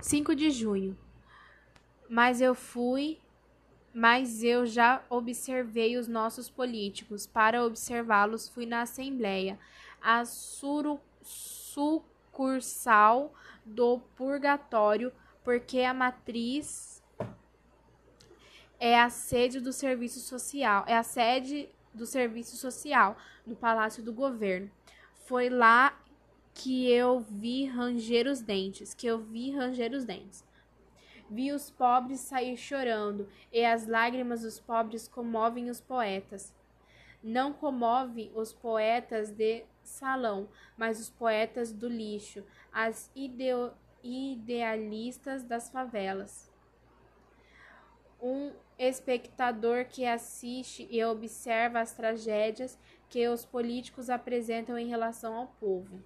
5 de junho. Mas eu fui, mas eu já observei os nossos políticos. Para observá-los, fui na Assembleia, a suru, sucursal do purgatório, porque a matriz é a sede do serviço social, é a sede do serviço social no Palácio do Governo. Foi lá que eu vi ranger os dentes, que eu vi ranger os dentes. Vi os pobres sair chorando, e as lágrimas dos pobres comovem os poetas. Não comove os poetas de salão, mas os poetas do lixo, as ideo idealistas das favelas. Um espectador que assiste e observa as tragédias que os políticos apresentam em relação ao povo.